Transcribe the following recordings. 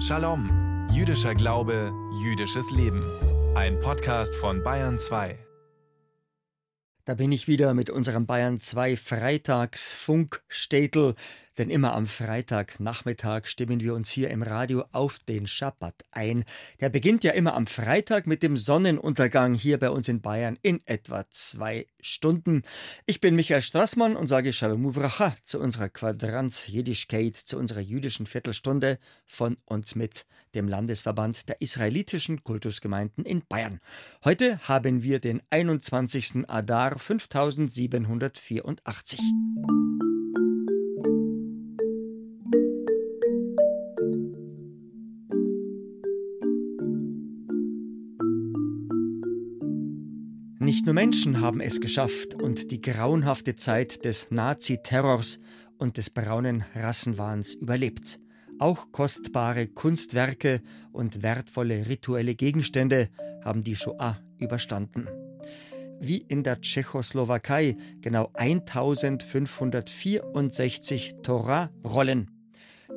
Shalom, jüdischer Glaube, jüdisches Leben. Ein Podcast von Bayern 2. Da bin ich wieder mit unserem Bayern 2 Freitagsfunkstädtel. Denn immer am Freitagnachmittag stimmen wir uns hier im Radio auf den Schabbat ein. Der beginnt ja immer am Freitag mit dem Sonnenuntergang hier bei uns in Bayern in etwa zwei Stunden. Ich bin Michael Strassmann und sage Shalom Uvracha zu unserer Quadranz Jiddischkeit, zu unserer jüdischen Viertelstunde von und mit dem Landesverband der israelitischen Kultusgemeinden in Bayern. Heute haben wir den 21. Adar 5784. nur Menschen haben es geschafft und die grauenhafte Zeit des Nazi-Terrors und des braunen Rassenwahns überlebt. Auch kostbare Kunstwerke und wertvolle rituelle Gegenstände haben die Shoah überstanden. Wie in der Tschechoslowakei genau 1564 Torah-Rollen.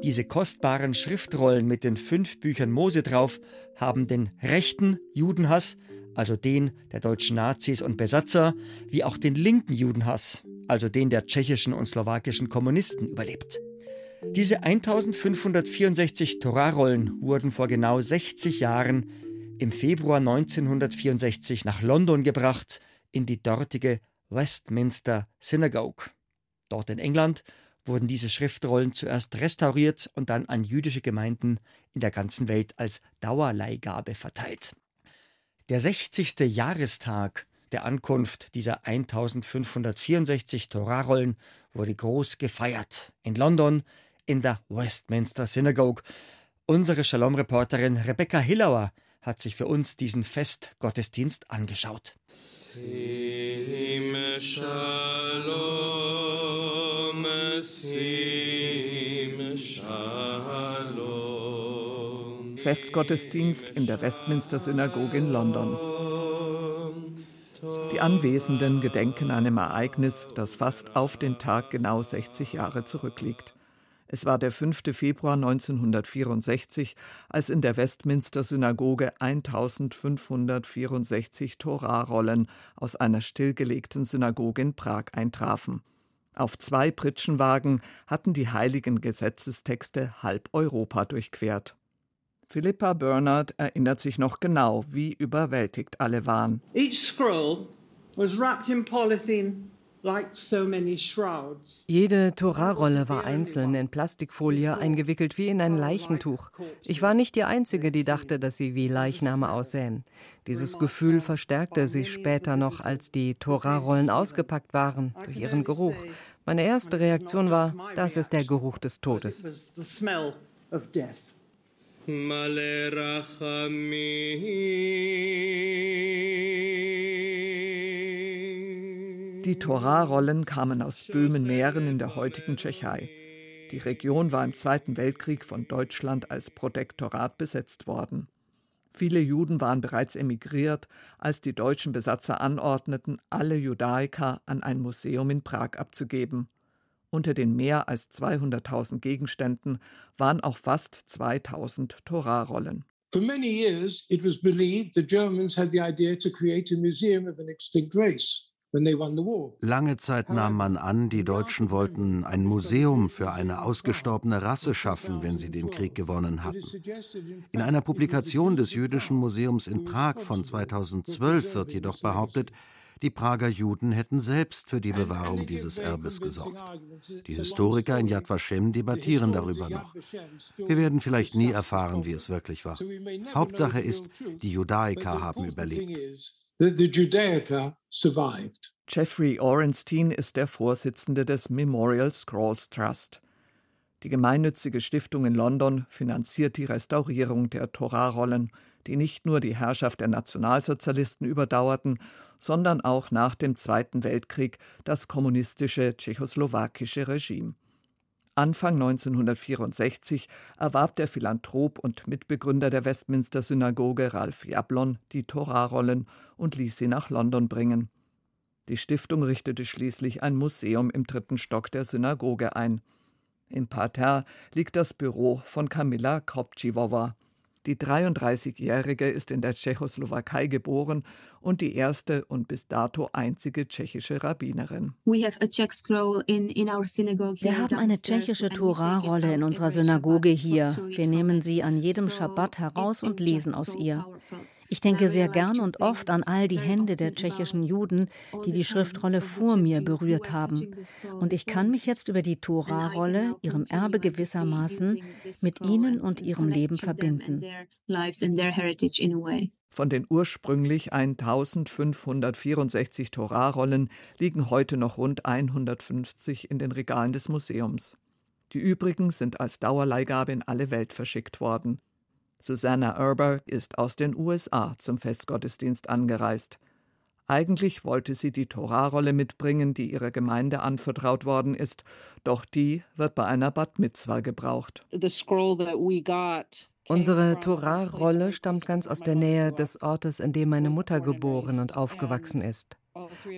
Diese kostbaren Schriftrollen mit den fünf Büchern Mose drauf haben den rechten Judenhass also den der deutschen Nazis und Besatzer, wie auch den linken Judenhass, also den der tschechischen und slowakischen Kommunisten, überlebt. Diese 1564 Torarollen wurden vor genau 60 Jahren im Februar 1964 nach London gebracht, in die dortige Westminster Synagogue. Dort in England wurden diese Schriftrollen zuerst restauriert und dann an jüdische Gemeinden in der ganzen Welt als Dauerleihgabe verteilt. Der 60. Jahrestag der Ankunft dieser 1564 Torarollen wurde groß gefeiert in London in der Westminster Synagogue. Unsere Shalom-Reporterin Rebecca Hillauer hat sich für uns diesen Festgottesdienst angeschaut. Sim Festgottesdienst in der Westminster Synagoge in London. Die Anwesenden gedenken einem Ereignis, das fast auf den Tag genau 60 Jahre zurückliegt. Es war der 5. Februar 1964, als in der Westminster Synagoge 1564 Torarollen aus einer stillgelegten Synagoge in Prag eintrafen. Auf zwei Pritschenwagen hatten die heiligen Gesetzestexte halb Europa durchquert. Philippa Bernard erinnert sich noch genau, wie überwältigt alle waren. Each scroll was wrapped in polythene jede Torarolle war einzeln in Plastikfolie eingewickelt wie in ein Leichentuch. Ich war nicht die Einzige, die dachte, dass sie wie Leichname aussähen. Dieses Gefühl verstärkte sich später noch, als die Torarollen ausgepackt waren, durch ihren Geruch. Meine erste Reaktion war, das ist der Geruch des Todes. Die Torah-Rollen kamen aus Böhmen-Mähren in der heutigen Tschechei. Die Region war im Zweiten Weltkrieg von Deutschland als Protektorat besetzt worden. Viele Juden waren bereits emigriert, als die deutschen Besatzer anordneten, alle Judaiker an ein Museum in Prag abzugeben. Unter den mehr als 200.000 Gegenständen waren auch fast 2000 Torarollen. For many years it was believed the Germans had the idea to create a museum of an extinct race. Lange Zeit nahm man an, die Deutschen wollten ein Museum für eine ausgestorbene Rasse schaffen, wenn sie den Krieg gewonnen hatten. In einer Publikation des Jüdischen Museums in Prag von 2012 wird jedoch behauptet, die Prager Juden hätten selbst für die Bewahrung dieses Erbes gesorgt. Die Historiker in Yad Vashem debattieren darüber noch. Wir werden vielleicht nie erfahren, wie es wirklich war. Hauptsache ist, die Judaiker haben überlebt. Jeffrey Orenstein ist der Vorsitzende des Memorial Scrolls Trust. Die gemeinnützige Stiftung in London finanziert die Restaurierung der Torah-Rollen, die nicht nur die Herrschaft der Nationalsozialisten überdauerten, sondern auch nach dem Zweiten Weltkrieg das kommunistische tschechoslowakische Regime. Anfang 1964 erwarb der Philanthrop und Mitbegründer der Westminster Synagoge Ralph Jablon die Torarollen und ließ sie nach London bringen. Die Stiftung richtete schließlich ein Museum im dritten Stock der Synagoge ein. Im Parterre liegt das Büro von Kamila Kopčivowa. Die 33-Jährige ist in der Tschechoslowakei geboren und die erste und bis dato einzige tschechische Rabbinerin. Wir haben eine tschechische Torah-Rolle in unserer Synagoge hier. Wir nehmen sie an jedem Schabbat heraus und lesen aus ihr. Ich denke sehr gern und oft an all die Hände der tschechischen Juden, die die Schriftrolle vor mir berührt haben. Und ich kann mich jetzt über die Tora-Rolle, ihrem Erbe gewissermaßen, mit ihnen und ihrem Leben verbinden. Von den ursprünglich 1564 Torah-Rollen liegen heute noch rund 150 in den Regalen des Museums. Die übrigen sind als Dauerleihgabe in alle Welt verschickt worden. Susanna Erber ist aus den USA zum Festgottesdienst angereist. Eigentlich wollte sie die Torarolle mitbringen, die ihrer Gemeinde anvertraut worden ist, doch die wird bei einer Bat Mitzwa gebraucht. Unsere Torah-Rolle stammt ganz aus der Nähe des Ortes, in dem meine Mutter geboren und aufgewachsen ist.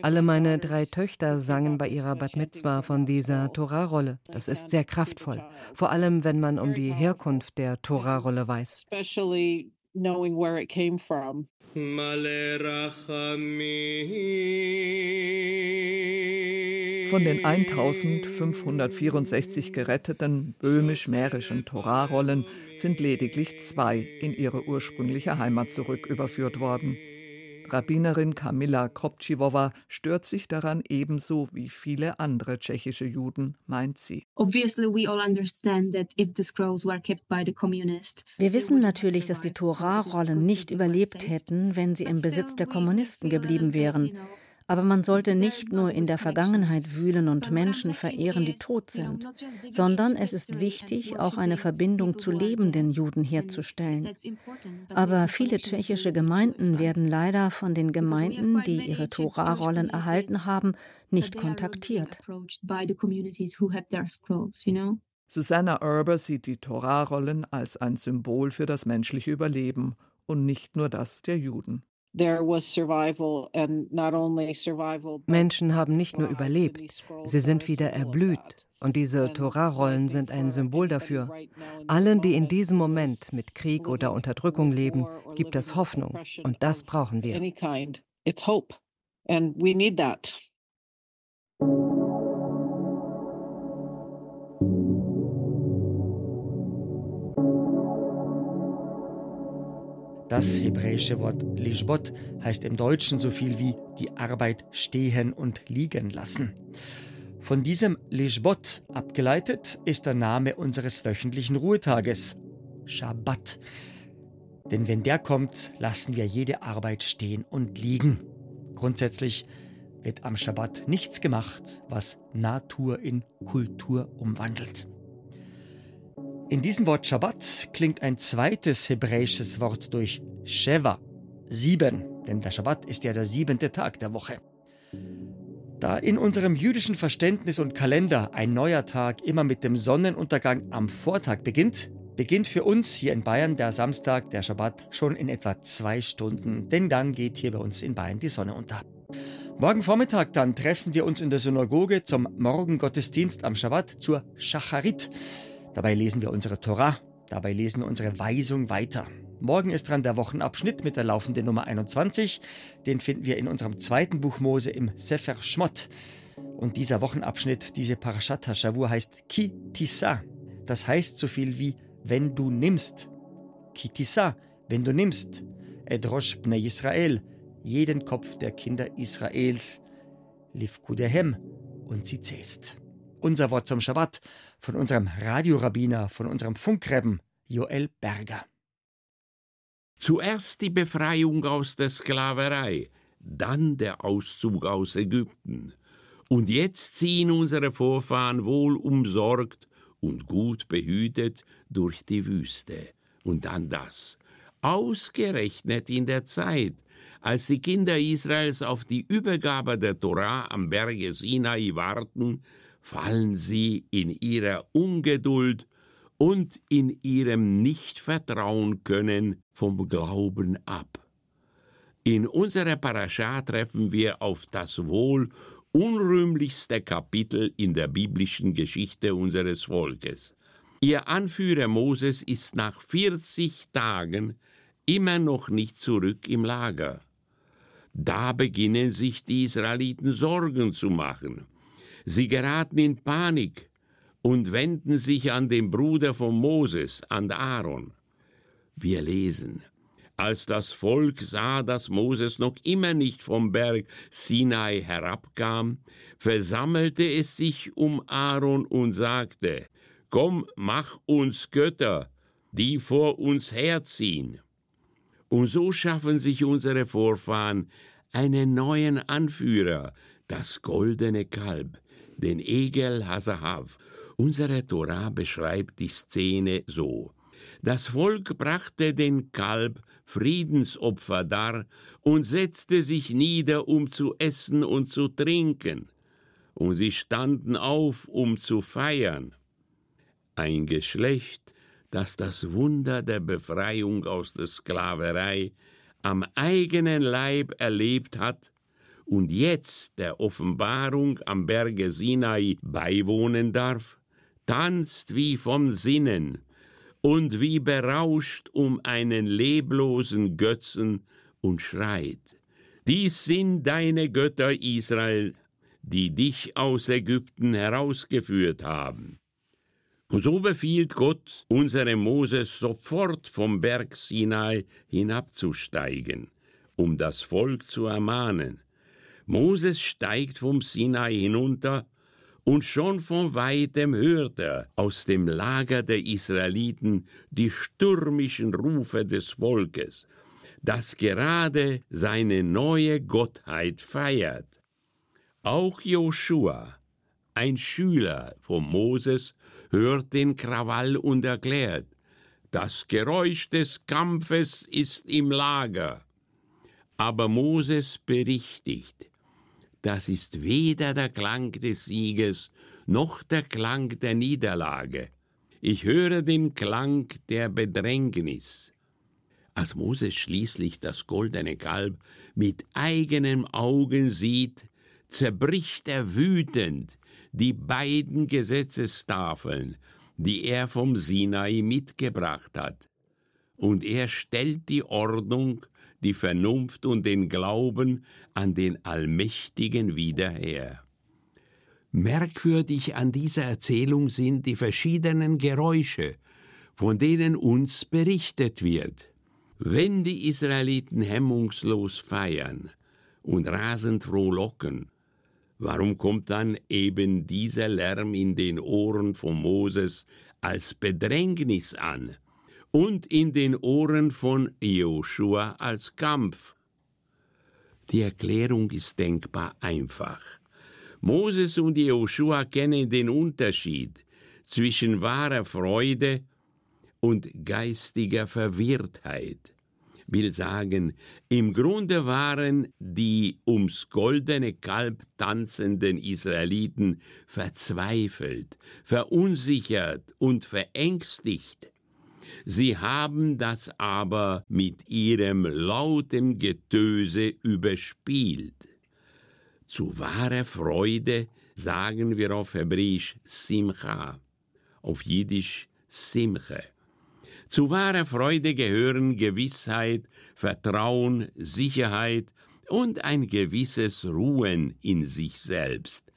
Alle meine drei Töchter sangen bei ihrer Bat Mitzwa von dieser Torahrolle. Das ist sehr kraftvoll, vor allem wenn man um die Herkunft der Torahrolle weiß. Von den 1564 geretteten böhmisch-mährischen Torarollen sind lediglich zwei in ihre ursprüngliche Heimat zurücküberführt worden. Rabbinerin Kamila Kopčivowa stört sich daran ebenso wie viele andere tschechische Juden, meint sie. Wir wissen natürlich, dass die Torah-Rollen nicht überlebt hätten, wenn sie im Besitz der Kommunisten geblieben wären. Aber man sollte nicht nur in der Vergangenheit wühlen und Menschen verehren, die tot sind, sondern es ist wichtig, auch eine Verbindung zu lebenden Juden herzustellen. Aber viele tschechische Gemeinden werden leider von den Gemeinden, die ihre Torah-Rollen erhalten haben, nicht kontaktiert. Susanna Erber sieht die Torah-Rollen als ein Symbol für das menschliche Überleben und nicht nur das der Juden. Menschen haben nicht nur überlebt, sie sind wieder erblüht. Und diese Torah-Rollen sind ein Symbol dafür. Allen, die in diesem Moment mit Krieg oder Unterdrückung leben, gibt es Hoffnung. Und das brauchen wir. Das hebräische Wort Lishbot heißt im Deutschen so viel wie die Arbeit stehen und liegen lassen. Von diesem Lishbot abgeleitet ist der Name unseres wöchentlichen Ruhetages, Shabbat. Denn wenn der kommt, lassen wir jede Arbeit stehen und liegen. Grundsätzlich wird am Shabbat nichts gemacht, was Natur in Kultur umwandelt. In diesem Wort Shabbat klingt ein zweites hebräisches Wort durch, Sheva, sieben, denn der Shabbat ist ja der siebente Tag der Woche. Da in unserem jüdischen Verständnis und Kalender ein neuer Tag immer mit dem Sonnenuntergang am Vortag beginnt, beginnt für uns hier in Bayern der Samstag, der Shabbat, schon in etwa zwei Stunden, denn dann geht hier bei uns in Bayern die Sonne unter. Morgen Vormittag dann treffen wir uns in der Synagoge zum Morgengottesdienst am Shabbat zur Shacharit. Dabei lesen wir unsere Torah, dabei lesen wir unsere Weisung weiter. Morgen ist dran der Wochenabschnitt mit der laufenden Nummer 21. Den finden wir in unserem zweiten Buch Mose im Sefer Shmot. Und dieser Wochenabschnitt, diese Parashat HaShavur heißt Ki Tisa. Das heißt so viel wie wenn du nimmst. Ki Tisa, wenn du nimmst. Edrosh bnei Israel, jeden Kopf der Kinder Israels. Livkudehem, und sie zählst. Unser Wort zum Schabbat von unserem Radiorabbiner, von unserem Funkrebben Joel Berger. Zuerst die Befreiung aus der Sklaverei, dann der Auszug aus Ägypten. Und jetzt ziehen unsere Vorfahren wohl umsorgt und gut behütet durch die Wüste. Und dann das. Ausgerechnet in der Zeit, als die Kinder Israels auf die Übergabe der Torah am Berge Sinai warten, fallen sie in ihrer Ungeduld und in ihrem Nichtvertrauen können vom Glauben ab. In unserer Parascha treffen wir auf das Wohl unrühmlichste Kapitel in der biblischen Geschichte unseres Volkes. Ihr Anführer Moses ist nach 40 Tagen immer noch nicht zurück im Lager. Da beginnen sich die Israeliten Sorgen zu machen. Sie geraten in Panik und wenden sich an den Bruder von Moses, an Aaron. Wir lesen, als das Volk sah, dass Moses noch immer nicht vom Berg Sinai herabkam, versammelte es sich um Aaron und sagte, Komm, mach uns Götter, die vor uns herziehen. Und so schaffen sich unsere Vorfahren einen neuen Anführer, das goldene Kalb, den Egel Hasahav. Unsere Torah beschreibt die Szene so. Das Volk brachte den Kalb Friedensopfer dar und setzte sich nieder, um zu essen und zu trinken. Und sie standen auf, um zu feiern ein Geschlecht, das das Wunder der Befreiung aus der Sklaverei am eigenen Leib erlebt hat und jetzt der Offenbarung am Berge Sinai beiwohnen darf, tanzt wie vom Sinnen und wie berauscht um einen leblosen Götzen und schreit, Dies sind deine Götter Israel, die dich aus Ägypten herausgeführt haben. Und so befiehlt Gott unserem Moses sofort vom Berg Sinai hinabzusteigen, um das Volk zu ermahnen. Moses steigt vom Sinai hinunter, und schon von weitem hört er aus dem Lager der Israeliten die stürmischen Rufe des Volkes, das gerade seine neue Gottheit feiert. Auch Joshua, ein Schüler von Moses, hört den Krawall und erklärt, das Geräusch des Kampfes ist im Lager. Aber Moses berichtigt, das ist weder der Klang des Sieges noch der Klang der Niederlage. Ich höre den Klang der Bedrängnis. Als Moses schließlich das goldene Kalb mit eigenen Augen sieht, zerbricht er wütend die beiden Gesetzestafeln, die er vom Sinai mitgebracht hat. Und er stellt die Ordnung, die Vernunft und den Glauben an den Allmächtigen wieder her. Merkwürdig an dieser Erzählung sind die verschiedenen Geräusche, von denen uns berichtet wird. Wenn die Israeliten hemmungslos feiern und rasend frohlocken, Warum kommt dann eben dieser Lärm in den Ohren von Moses als Bedrängnis an und in den Ohren von Joshua als Kampf? Die Erklärung ist denkbar einfach. Moses und Joshua kennen den Unterschied zwischen wahrer Freude und geistiger Verwirrtheit will sagen, im Grunde waren die ums goldene Kalb tanzenden Israeliten verzweifelt, verunsichert und verängstigt. Sie haben das aber mit ihrem lauten Getöse überspielt. Zu wahrer Freude sagen wir auf Hebräisch Simcha, auf Jiddisch Simche. Zu wahrer Freude gehören Gewissheit, Vertrauen, Sicherheit und ein gewisses Ruhen in sich selbst.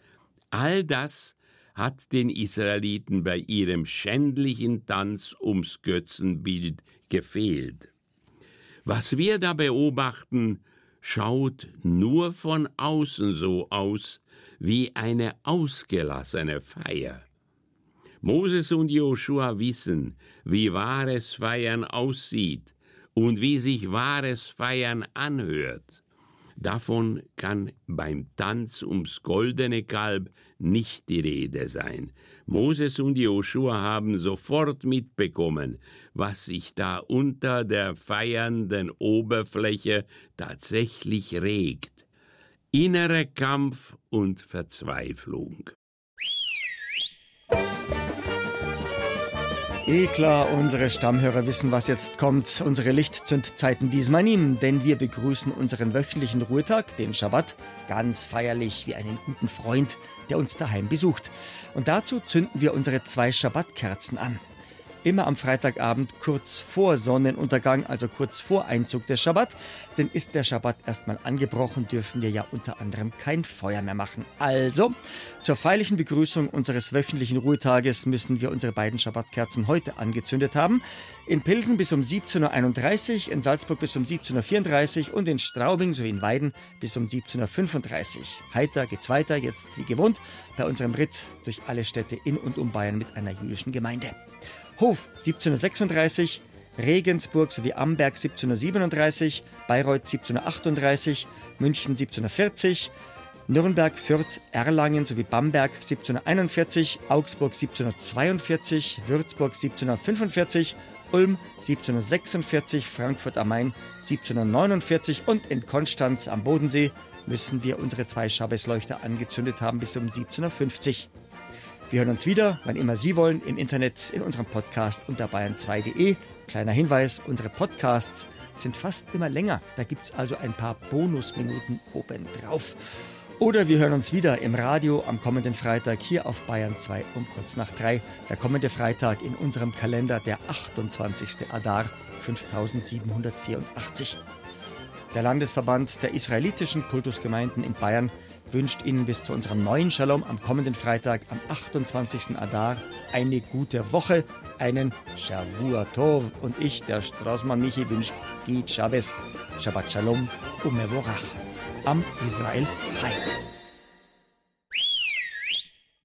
All das hat den Israeliten bei ihrem schändlichen Tanz ums Götzenbild gefehlt. Was wir da beobachten, schaut nur von außen so aus wie eine ausgelassene Feier. Moses und Joshua wissen, wie wahres Feiern aussieht und wie sich wahres Feiern anhört. Davon kann beim Tanz ums goldene Kalb nicht die Rede sein. Moses und Joshua haben sofort mitbekommen, was sich da unter der feiernden Oberfläche tatsächlich regt. Innere Kampf und Verzweiflung. Eh klar, unsere Stammhörer wissen, was jetzt kommt. Unsere Lichtzündzeiten diesmal nie, denn wir begrüßen unseren wöchentlichen Ruhetag, den Schabbat, ganz feierlich wie einen guten Freund, der uns daheim besucht. Und dazu zünden wir unsere zwei Schabbatkerzen an immer am Freitagabend kurz vor Sonnenuntergang, also kurz vor Einzug des Schabbat. Denn ist der Schabbat erstmal angebrochen, dürfen wir ja unter anderem kein Feuer mehr machen. Also, zur feierlichen Begrüßung unseres wöchentlichen Ruhetages müssen wir unsere beiden Schabbatkerzen heute angezündet haben. In Pilsen bis um 17.31 Uhr, in Salzburg bis um 17.34 Uhr und in Straubing sowie in Weiden bis um 17.35 Uhr. Heiter geht's weiter, jetzt wie gewohnt, bei unserem Ritt durch alle Städte in und um Bayern mit einer jüdischen Gemeinde. Hof 1736, Regensburg sowie Amberg 1737, Bayreuth 1738, München 1740, Nürnberg, Fürth, Erlangen sowie Bamberg 1741, Augsburg 1742, Würzburg 1745, Ulm 1746, Frankfurt am Main 1749 und in Konstanz am Bodensee müssen wir unsere zwei Schabbesleuchter angezündet haben bis um 1750. Wir hören uns wieder, wann immer Sie wollen, im Internet, in unserem Podcast unter bayern2.de. Kleiner Hinweis, unsere Podcasts sind fast immer länger. Da gibt es also ein paar Bonusminuten obendrauf. Oder wir hören uns wieder im Radio am kommenden Freitag hier auf Bayern 2 um kurz nach 3. Der kommende Freitag in unserem Kalender der 28. Adar 5784. Der Landesverband der israelitischen Kultusgemeinden in Bayern wünscht Ihnen bis zu unserem neuen Shalom am kommenden Freitag, am 28. Adar, eine gute Woche, einen Shavua Tov. Und ich, der Straußmann Michi, wünscht Git Shabbos, Shabbat Shalom, Umevorach, am Israel Chai.